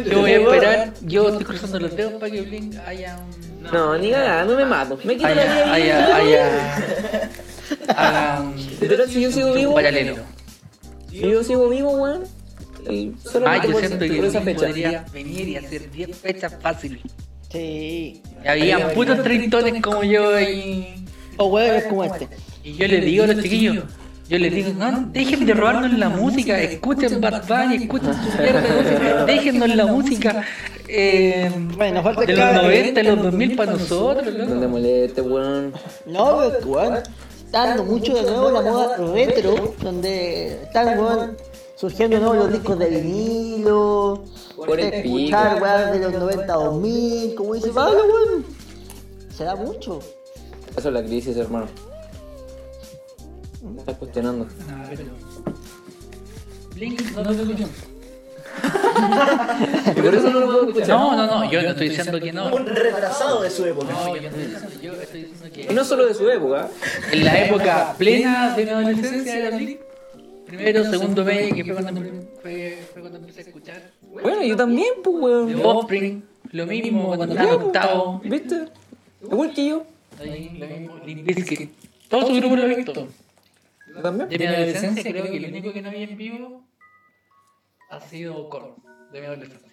Yo voy a esperar, yo estoy cruzando los dedos para que Blink haya un... No, ni cagada, no me mato. Me quito la vida. Haya, haya, un- Literal, si yo sigo un vivo, paralelo. si yo sigo vivo, weón. Y Ah, solamente yo por, siento que por esa Blink fecha. podría venir y hacer 10 fechas fácil. Sí. Y había putos treintones como yo y... O es como este. Y yo les digo a los chiquillos, yo les digo, no, dejen de robarnos la música, escuchen Bad Bunny, escuchen su mierda de música, déjennos la música eh, Bueno, falta de los cabro. 90 y los 2000 para nosotros, No te loco. molestes, weón. No, weón, está dando mucho de nuevo la moda retro, donde están, weón, surgiendo de nuevo los discos de vinilo, Por el escuchar, weón, de los 90 a 2000, como dice Pablo, weón. Se da mucho. Eso es la crisis, hermano. Me estás cuestionando. Blink no lo escuchan. Y por eso no lo puedo escuchar. No, no, no, yo no estoy diciendo que no. Un retrasado de su época. No, yo no estoy diciendo, yo estoy diciendo Y no solo de su época. en la época plena de mi adolescencia era Blink. Primero, segundo medio, que fue cuando, fue, fue cuando empecé a escuchar. Bueno, yo también, pues, De weón. Offspring, lo mismo cuando estaba en octavo. ¿Viste? Igual que yo. Ahí, lo mismo, Limp Bizkit. Todo su grupo lo he visto. Yo también. De mi adolescencia creo que el único que no vi en vivo ha sido Korn, de mi adolescencia.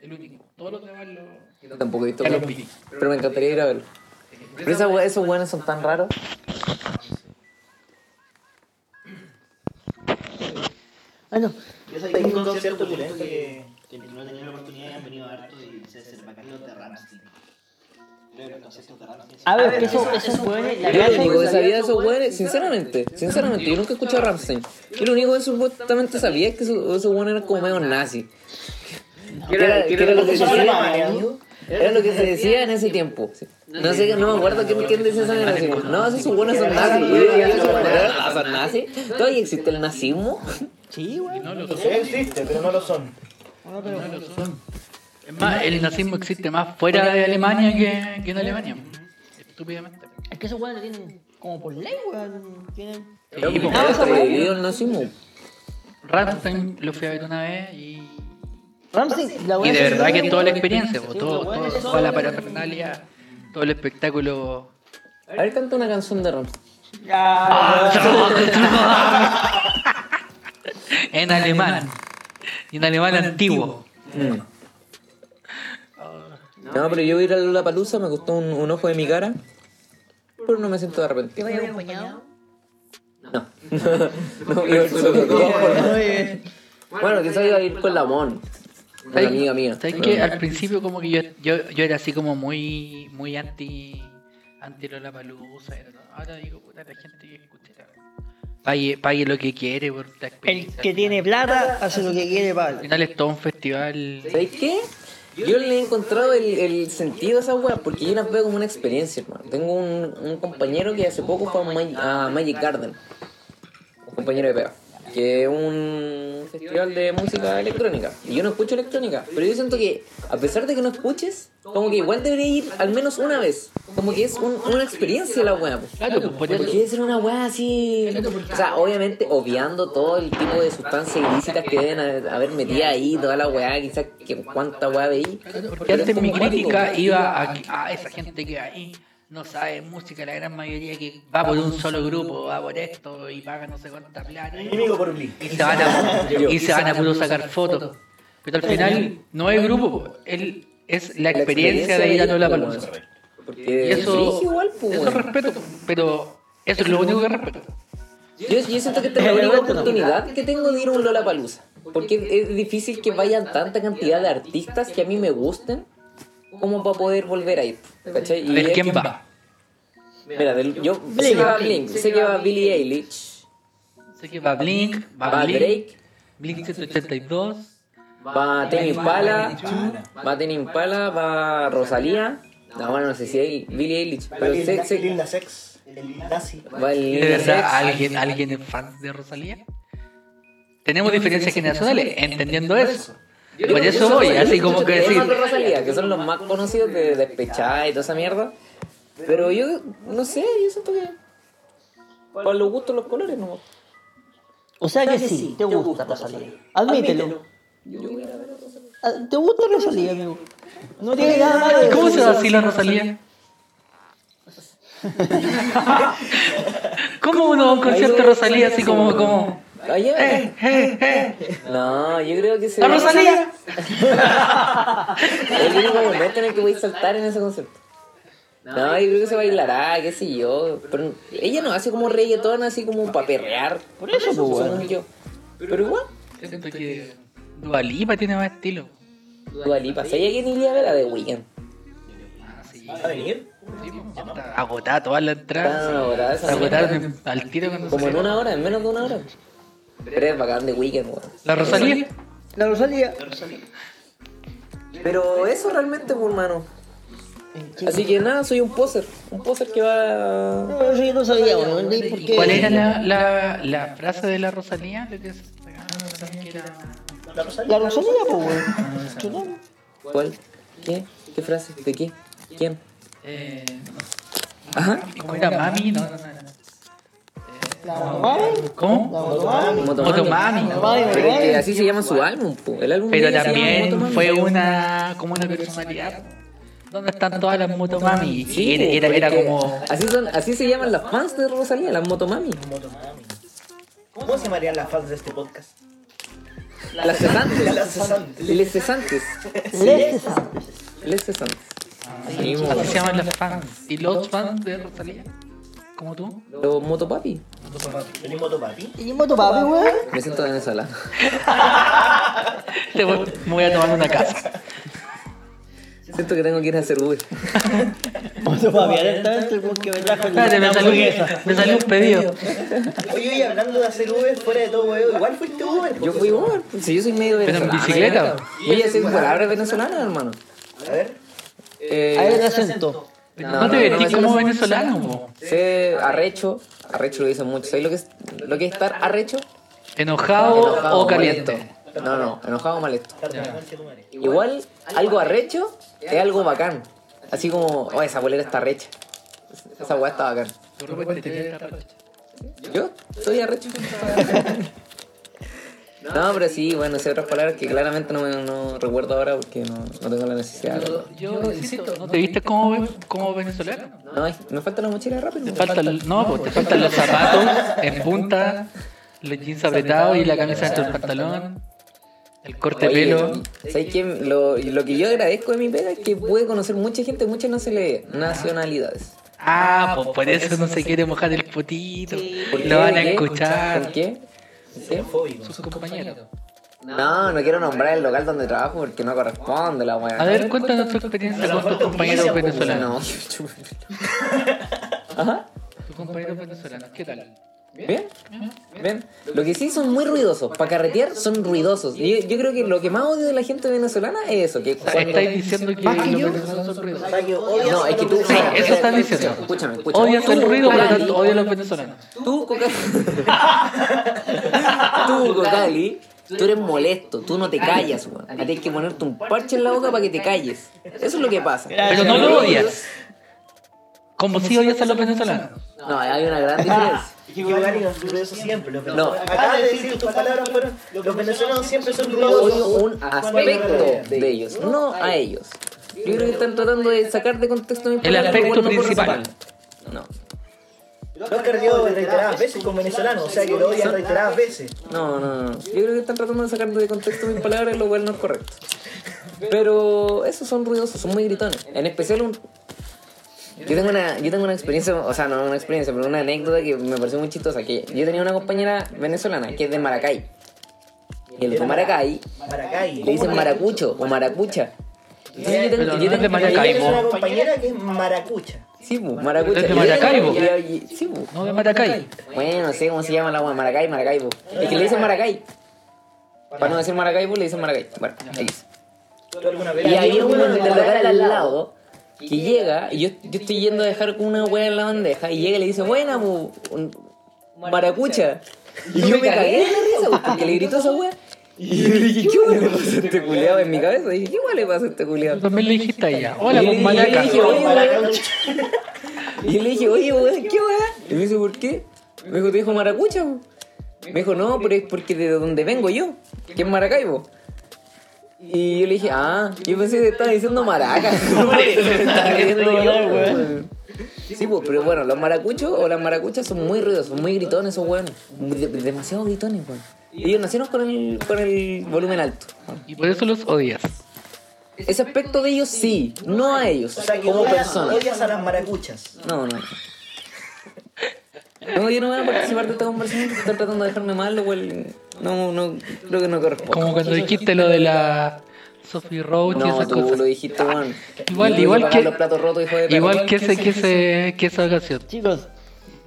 El único. Todos los demás lo... Yo tampoco he visto lo. Pero me encantaría ir a verlo. Pero esa we- esos weones son tan raros. Bueno, Yo soy un concierto opulento que, que no he tenido la oportunidad y han venido harto y se hace el bacano de Ramstein. Que a ver, que eso, esos hueones, Yo lo único que es sabía de esos weones, sinceramente, sinceramente, yo nunca he escuchado a Ramstein. Yo lo único que supuestamente sabía es que esos weones eran como medio nazis. Que era, que era lo que se decía, era lo que se decía en ese tiempo. No sé, no me acuerdo quién, quién decía esa generación. No, esos buenos son nazis. Y yo decía, esos buenos "Ah, son nazis. ¿Todavía existe el nazismo? Sí, güey. No lo Sí existe, pero no lo son. Es más, el nazismo existe más fuera de Alemania que, que en Alemania. Estúpidamente. Es que esos hueones tienen como por ley, weón. Tienen. Sí, prohibido el nazismo. Rammstein lo fui a ver una vez y... Ramsey, la Y de verdad que toda la experiencia, Sí, todo, weones son- toda la parafernalia, todo el espectáculo... A ver, canta una canción de Ramstein. en alemán. Y en alemán antiguo. Mm. No, pero yo voy a ir a la palusa, me costó un, un ojo de mi cara. Pero no me siento arrepentido. ¿Te acompañado? No. no, solo. Bueno, quizás iba a ir con la Mon. Una amiga mía. ¿Sabes que Al principio como que yo, yo, yo era así como muy muy anti anti Lollapalooza, era, ¿no? Ahora digo, puta, la gente que escucha pague, pague lo que quiere por la El que tiene plata hace lo que quiere, Al vale. final es todo un festival. ¿Sabes qué? Yo le he encontrado el, el sentido a esa weá porque yo las veo como una experiencia, hermano. Tengo un, un compañero que hace poco fue a, Mag- a Magic Garden. Un compañero de pega. Que es un festival de música electrónica. Y yo no escucho electrónica. Pero yo siento que, a pesar de que no escuches, como que igual debería ir al menos una vez. Como que es un- una experiencia la weá. pues. Claro, pues. Porque ser una weá así. O sea, obviamente obviando todo el tipo de sustancias ilícitas que deben haber haber metido ahí, toda la weá, quizás que cuánta weá veí. Porque antes mi crítica iba a, a esa gente que ahí no sabe música, la gran mayoría que va por un solo grupo, va por esto y paga no sé cuánta plata. y- por Blink. y se van a, y se van a puro sacar fotos. Pero al final no es grupo, po, él es la experiencia de ir a Lollapalooza. Porque Y eso, es eso respeto, pero eso es lo único que respeto. Yo, yo siento que esta es la única oportunidad que tengo de ir a un Lollapalooza. Porque es difícil que vayan tanta cantidad de artistas que a mí me gusten como para poder volver a ir. ¿Cachai? A ver es quién va. Mira, del- yo sé que va Blink, sé que va Billie Eilish, Sé que va Blink, va, va Blink, Drake, Blink 182, va Tame Impala, va Tame Impala, va Rosalía. No, bueno, no sé si hay Billie Eilish, pero sé, sé Lil Nas X, el Lil Nazi. va el ¿De verdad alguien, alguien es fan de Rosalía? Tenemos diferencias generacionales, entendiendo eso. Yo- Por yo eso voy, yo así como que decir, de Rosalía, que son los más conocidos de Despechada y toda esa mierda. Pero yo, no sé, yo siento que. Para los gustos, los colores, no. O sea que sí, te gusta Rosalía. Admítelo. Ah, ¿Te gusta Rosalía, amigo? No tiene nada malo ¿cómo se decir. vacila Rosalía? ¿Cómo uno va a un concierto de Rosalía así como, como, Allá. eh, eh, eh? No, yo creo que se. ¡La Rosalía! Es el único momento en el que voy a saltar en ese concierto. No, yo creo que se bailará, qué sé yo. Pero ella no hace como reggaetón, así como para perrear. Por eso, pues, weón. yo. Pero igual, Siento que Dua Lipa tiene más estilo. Dua Lipa. ¿Sabía quién iría a ver a The Weeknd? Ah, sí. ¿Va a venir? Sí, pues, agotada toda la entrada. Agotada en- al tiro Como en una hora, en menos de una hora. Pero es bacán The Weeknd, weón. La Rosalía. La Rosalía. Pero eso realmente, pues, hermano. Así que nada, soy un poser. Un poser que va. No, eso yo no sabía, weón. ¿Por qué? ¿Cuál era la, la, la frase de la Rosalía? Lo que es- que era- La Rosalía. La Rosalía, pues, weón. Chulón. ¿Cuál? ¿Qué? ¿Qué frase? ¿De qué? ¿Quién? Eh, Ajá. ¿Cómo era mami? No, no, no. ¿Cómo? La Motomami. Motomami. Motomami, Pero es que Motomami. así se llama su álbum, po. El álbum Pero también fue una como una personalidad. ¿Dónde están todas las motomami? Sí, era, como. Así, son, así se llaman las fans de Rosalía, las Motomami. ¿Cómo se llamarían las fans de este podcast? Las cesantes. Las cesantes. Les cesantes. Les Santos. Les cesantes. Así se llaman las fans. ¿Y los fans de Rosalía? ¿Como tú? Los Motopapi. ¿Tenés motopapi? ¿Y Motopapi, weón? Me siento venezolano. Te voy- me voy a tomar una casa. Siento que tengo que ir a hacer Uber. Motopapi, atentamente porque me trajo Espérate, me la salió, hamburguesa. me salió un pedido. Oye, oye, hablando de hacer Uber, fuera de todo, weón, igual fuiste Uber. Yo fui Uber, pues, si yo soy medio Pero en venezolano. bicicleta. Oye, soy palabras venezolanas, hermano. A ver. Eh, Ahí el acento. No, te me vestís sé como venezolano, po. Sé arrecho. Arrecho lo dicen mucho. ¿Sabes lo que es, lo que es estar arrecho? Enojado, Enojado, o caliente. molesto. No, no, enojado o molesto. Madre. Igual, algo arrecho es algo bacán. Así como, oh, esa bolera está arrecha. Esa weá está bacán. ¿Yo? Soy arrecho. No, pero sí, bueno, sé otras palabras que claramente no, me, no recuerdo ahora porque no, no tengo la necesidad. Yo, yo insisto, ¿no te viste como, como venezolano? No, ay, me falta la mochila de rápido. Te faltan, no, pues te faltan los zapatos en punta, los jeans apretados y la camisa dentro del pantalón, el corte de Oye, pelo. ¿Sabes qué? Lo, lo que yo agradezco de mi pega es que pude conocer mucha gente, muchas nacionalidades. Ah, pues por eso no se quiere mojar el potito. Lo van a ¿Qué? ¿Por escuchar qué? ¿Sí? Fóbico. sus compañeros. No, no quiero nombrar el local donde trabajo porque no corresponde la weá. A ver, cuéntanos tu experiencia con tus compañeros venezolanos. No, Ajá. Tus compañeros venezolanos, ¿qué tal? ¿Bien? ¿Bien? Lo que sí son muy ruidosos. Para carretear son ruidosos. Yo, yo creo que lo que más odio de la gente venezolana es eso. Que cuando- Estáis diciendo que que los venezolanos son ruidosos. No, es que tú. Sí, eso estás diciendo. Escúchame, escúchame. Odias el ruido, por lo tanto odias a los venezolanos. Tú, Coca. tú, Cocali, tú eres molesto. Tú no te callas, weón. A ti hay que ponerte un parche en la boca para que te calles. Eso es lo que pasa. Pero no lo odias. Como si odias a los venezolanos. No, hay una gran diferencia. Gani nos duró eso siempre. Los No. venezolanos- Acabas de decir tus palabras fueron. Los venezolanos siempre son Odio ruidosos. un aspecto de ellos, no a ellos. Yo creo que están tratando de sacar de contexto mi El palabra, aspecto principal. No, Lo has perdido reiteradas veces con venezolanos, o sea que lo odias reiteradas veces. no, no, no. Yo creo que están tratando de sacar de contexto mis palabras, lo cual no es correcto. Pero esos son ruidosos, son muy gritones. En especial un... Yo tengo una, yo tengo una experiencia, o sea, no una experiencia, pero una anécdota que me pareció muy chistosa. Que yo tenía una compañera venezolana que es de Maracay. Y el de Maracay Maracay. le dicen maracucho o maracucha. Entonces yo tengo- yo de tengo- una compañera que es maracucha. Sí, pu, maracucha. ¿Es de Maracaibo? y- y- Sí, pu. No de Maracay. Bueno, no sé cómo se llama la agua, Maracay, Maracaibo. Es que le dicen Maracay. Para no decir Maracaibo, le dicen Maracay. Bueno, X. ¿Tú alguna vez Y ido uno del local al lado que llega, y yo, yo estoy yendo a dejar con una wea en la bandeja, y llega y le dice, buena, un- maracucha. Y yo me cagué de la risa, pu, porque le gritó esa wea. Y yo le dije, ¿qué wea le pasa a este culiado en mi cabeza? Dije, ¿qué wea le pasa a este culiado? también le dijiste a ella. Hola, Y pues le- y malaca. le dije, oye, Maracucha. Y yo le dije, oye, weón, ¿qué weá? Y me dice, ¿por qué? Me dijo, te dijo maracucha, weón. Me dijo, no, pero es porque de donde vengo yo, que es Maracaibo. Y yo le dije, ah, yo pensé que estaba diciendo me estaba yo, weón. Sí, pues, pero bueno, los maracuchos o las maracuchas son muy ruidosos, son muy gritones esos weones. De- demasiado gritones, weón. Y ellos nacieron con el, con el volumen alto. Y por eso los odias. Ese aspecto de ellos sí, no a ellos, O sea que como odias, personas. odias a las maracuchas. No, no. No, yo no voy a participar de esta conversación. Están tratando de dejarme mal, cual no, no, creo que no corresponde. Como cuando dijiste lo de la Sophie Roach y No, esas tú cosas. lo dijiste, weón. Igual- igual que- los platos rotos, hijo de. Igual que ese, que ese, que esa ocasión. Chicos,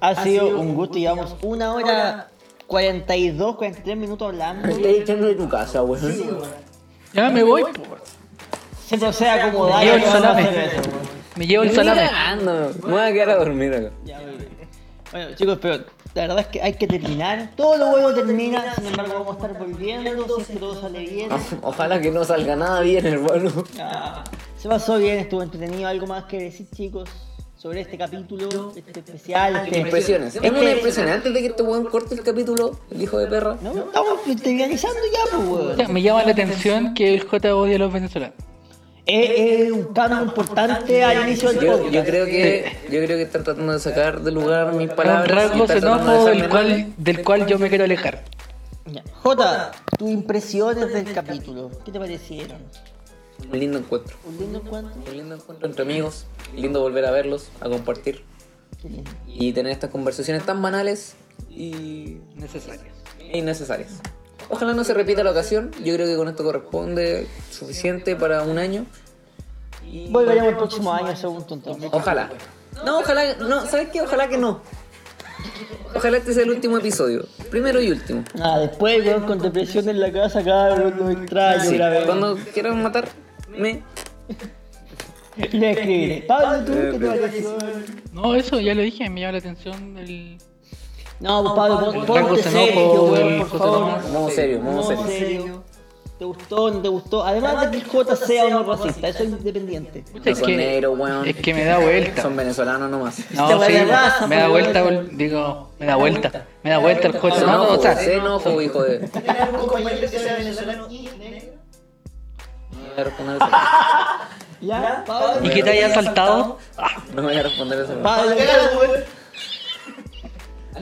ha sido un gusto. Llevamos una hora 42, 43 minutos hablando. Me estás echando de tu casa, weón. Ya me voy. Se procede a acomodar. Llevo el y salame. hacer eso, weón. Me llevo el salame. Me voy a quedar a dormir acá. Ya. Bueno, chicos, pero La verdad es que hay que terminar. Todo lo bueno termina, sin embargo vamos a estar volviendo, si es que todo sale bien. Ojalá que no salga nada bien, hermano. Ah, se pasó bien, estuvo entretenido. ¿Algo más que decir, chicos? Sobre este capítulo, este especial. Este... Impresiones. Este- Es una impresión. Antes de que este weón corte el capítulo, el hijo de perra. No, estamos finalizando ya, pues, weón. Me llama la atención que el J odia a los venezolanos. Es, es un cambio importante al inicio del Yo, podcast. yo creo que yo creo que están tratando de sacar de lugar mis un palabras. y rasgo tratando de xenófobo del cual, del cual yo me quiero alejar. Jota, tus impresiones del capítulo, ¿qué te parecieron? Un lindo encuentro. ¿Un lindo encuentro? Un lindo encuentro entre amigos. Lindo volver a verlos, a compartir. Y tener estas conversaciones tan banales y Necesarias. innecesarias. Ojalá no se repita la ocasión. Yo creo que con esto corresponde suficiente para un año. Y Volveremos el próximo año, según entonces. Ojalá. No, ojalá. No, ¿sabes qué? Ojalá que no. Ojalá este sea el último episodio. Primero y último. Ah, después, weón, con depresión en la casa, cabrón, lo extraño, Sí, grave. cuando quieran matarme, Le escribiré. Pablo, ¿tú qué te Eh, pareció? No, eso ya lo dije, me llama la atención el... No, pues Pablo, pon- El ponte serio, weón, por favor. Modo serio, modo Modo serio. serio. ¿Te gustó o no te gustó? Además de que el J sea o no racista, eso es independiente. No son negros, weón. es que me da vuelta. Son venezolanos nomás. No, sí, de raza, me da pues, vuelta, digo, me da vuelta. Me da vuelta el J. No, no, o sea, xenófobo, hijo de. ¿Tienes un compañero que sea venezolano y negro? No voy a responder eso. ¿Ya? Pablo. ¿y que te haya saltado? No voy a responder eso.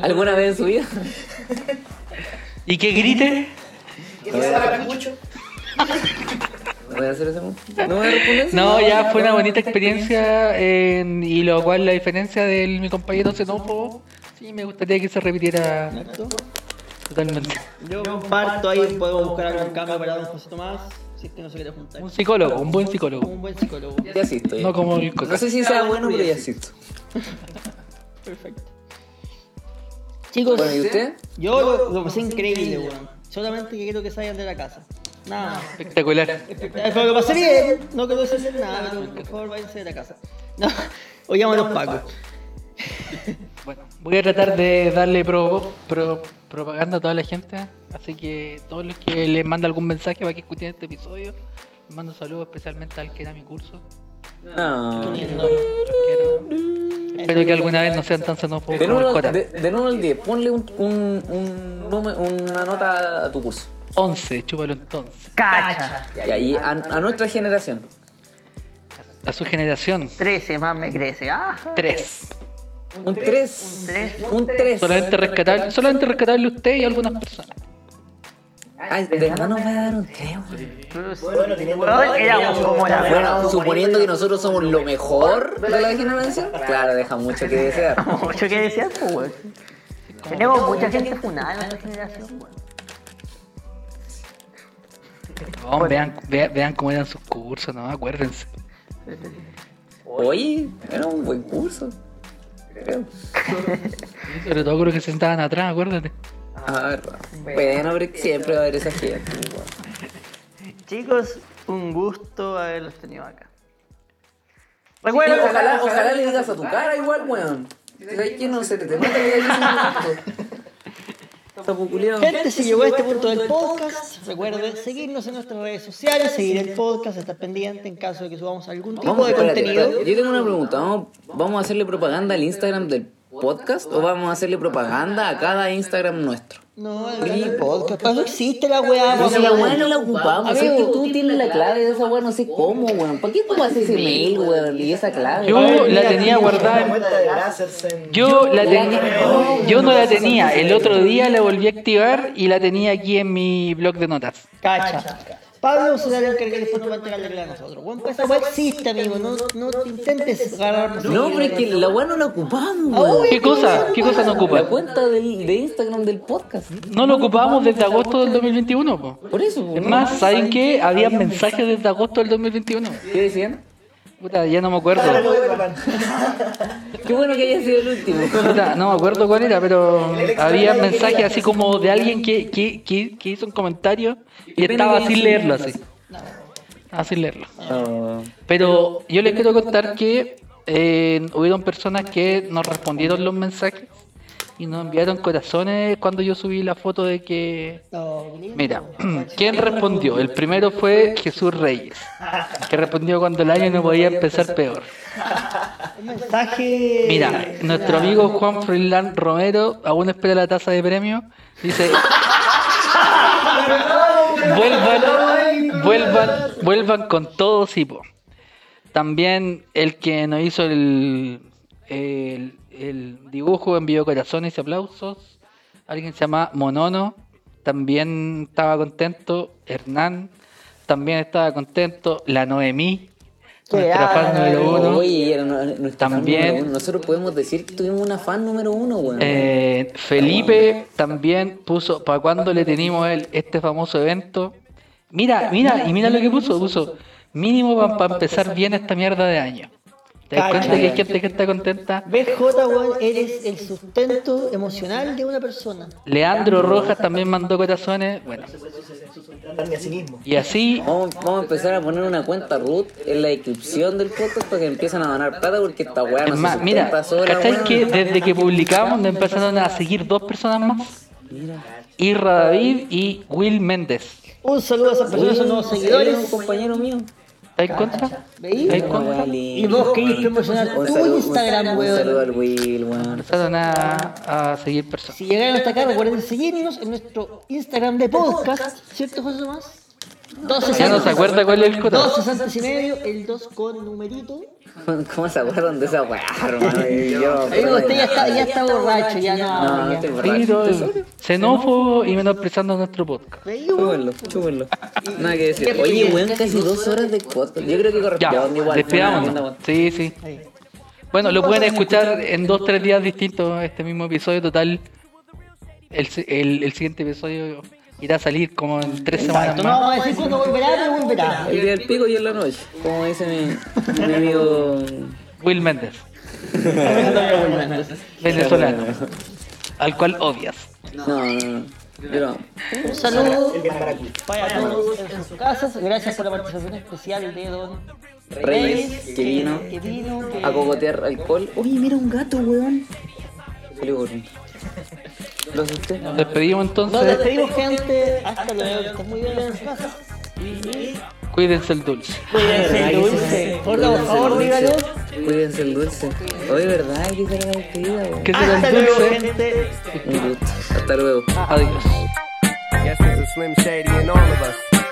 ¿Alguna vez en su vida? ¿Y que grite? ¿Que se haga mucho? No voy a hacer eso. No a. No, ya fue una bonita experiencia en- y lo cual la diferencia de mi compañero xenófobo, sí me gustaría que se repitiera totalmente. Yo comparto ahí, podemos buscar algún cambio para Don José Tomás, si es que no se quiere juntar. Un psicólogo, un buen psicólogo. Un buen psicólogo. Ya asisto. No como el coca. No sé si sea bueno, pero ya asisto. Perfecto. Chicos, Bueno, ¿y usted? yo lo, lo pasé increíble, weón. Solamente que quiero que salgan de la casa. Nada más. Espectacular. Eh, Pero lo pasé bien, no quiero decir nada, pero por favor váyanse de la casa. No, oyamos a los pacos. Bueno, voy a tratar de darle pro- pro- propaganda a toda la gente, así que todos los que les manda algún mensaje para que escuchen este episodio, les mando saludos especialmente al que era mi curso. No. Espero que alguna vez no sean tan xenófobos De como el 1 Jota. de, del uno al 10, ponle un, un, un número- una nota a tu curso. 11, chúpalo entonces. Cacha. Y ahí a, a nuestra generación. A su generación, 13 más me crece. Ah, 3. Un 3. tres. Un 3. Solamente rescatar, solamente rescatarle a usted y a algunas personas. Ay, de verdad nos va a dar un 3, Bueno, teniendo éramos como la Bueno, suponiendo que nosotros somos lo mejor de la generación, claro, deja mucho que desear. Mucho que decir, pues, weón. Tenemos mucha gente funada en nuestra generación, weón. No, vean, vean, vean cómo eran sus cursos, no, acuérdense. Oye, era un buen curso. Creo. Sobre todo creo que se sentaban atrás, acuérdate. A ver, bueno, pero siempre va a haber esa gente. Chicos, un gusto haberlos tenido acá. Recuerda, ojalá, ojalá le digas a tu cara igual, weón. ¿Sabes qué? No se te, nota que. Gente, si llegó a este punto del podcast, recuerde seguirnos en nuestras redes sociales, seguir el podcast, estar pendiente en caso de que subamos algún tipo Vamos, de espérate, contenido. espérate. Yo tengo una pregunta. ¿Vamos, ¿Vamos a hacerle propaganda al Instagram del podcast o vamos a hacerle propaganda a cada Instagram nuestro? No, el podcast, para existe la weá. No, si la weá no la ocupamos, es Amigo, que tú tienes la clave de esa weá, no sé cómo, weón. ¿Para qué tú haces ese mail, weón? Y esa clave. Yo la tenía guardada. Yo la tenía, yo no la tenía. El otro día la volví a activar y la tenía aquí en mi blog de notas. Cacha. Pablo se la encarga y después nos va a entregar la clave a nosotros. Pues esa weá existe, amigo. No, no te intentes agarrarnos. No, pero es que la weá no la ocupamos, Ah, weón. ¿Qué cosa? ¿Qué cosa no La ocupa? cuenta del, de Instagram del podcast. No lo ocupábamos desde agosto del 2021. po. Por eso, Es más, ¿saben qué? Había mensajes desde agosto del 2021. ¿Qué decían? Puta, ya no me acuerdo. Qué bueno que haya sido el último. Puta, no me acuerdo cuál era, pero había mensajes así como de alguien que, que, que, que hizo un comentario y estaba sin leerlo así. Estaba sin leerlo. Pero yo les quiero contar que eh, hubieron personas que nos respondieron los mensajes y nos enviaron corazones cuando yo subí la foto de que... Mira, ¿quién respondió? El primero fue Jesús Reyes, que respondió cuando el año no podía empezar peor. Un mensaje. Mira, nuestro amigo Juan Froilán Romero aún espera la taza de premio. Dice: vuelvan, vuelvan, vuelvan con todo, sí, po. También el que nos hizo el, el, el dibujo envió corazones y aplausos. Alguien se llama Monono. También estaba contento. Hernán también estaba contento. La Noemí, nuestra fan número uno. Oye, era nu- nuestra fan También- número uno. Nosotros podemos decir que tuvimos una fan número uno, weón. Eh, Felipe también puso para cuando le tenemos el, este famoso evento. Mira, mira, y mira lo que puso, puso mínimo para empezar bien esta mierda de año. ¿Te das cuenta que hay gente que está contenta? BJ, weón, eres el sustento emocional de una persona. Leandro Rojas también mandó corazones. Bueno, Sustentarme a sí mismo. y así, Vamos, vamos a empezar a poner una cuenta root en la descripción del podcast para que empiecen a donar plata porque esta weá no es se más, mira, sustenta sola, ¿cachai weón. que desde que publicamos nos empezaron a seguir dos personas más? Irra David y Will Méndez. Un saludo a esas personas, son nuevos seguidores. un compañero mío. ¿Estáis contra? ¿Veis? ¿Estáis weá Y vos querés promocionar Un tu saludo- un- Instagram, Un saludo weón. al Will, weón. Empezaron a, a seguir personas. Si llegaron hasta acá, recuerden seguirnos en nuestro Instagram de podcast, ¿cierto, José Tomás? Ya no se acuerda cuál es el código. Dos sesantas y medio, el 2 con numerito. ¿Cómo se acuerdan de esa weá, hermano? Yo- usted ya está, ya está borracho, ya No, no. no estoy borracho. el- xenófobo y menospreciando nuestro podcast. ¿Veis, weón? Chúpenlo, chúpenlo. Nada que decir. Oye, weón, casi dos horas de podcast. Yo creo que Ya, corresponde igual. despidámonos. Sí, sí. Bueno, lo pueden escuchar en dos, tres días distintos este mismo episodio. Total, el, el, el siguiente episodio irá a salir como en tres semanas Exacto, no más. vamos a decir cuándo volverá, pero volverá. El día del pico y en la noche. Como dice mi, mi amigo. Will Méndez, venezolano, al cual odias. No, no, no. No. Un saludo para todos en sus casas. Gracias por la participación especial de Don Reyes, que vino que vino, que- a cogotear alcohol. Oye, mira un gato, weón. Salió corriendo. ¿Lo asusté? Nos despedimos Nos entonces. despedimos, gente. Hasta luego, muy bien en. Cuídense el dulce. Cuídense el dulce. Por favor, dígalo. Cuídense el dulce. Oye, ¿verdad? Hay que hacer la despedida. Que será Hasta el luego, dulce. gente. Un gusto. Hasta luego. Adiós. A Slim Shady in all of us.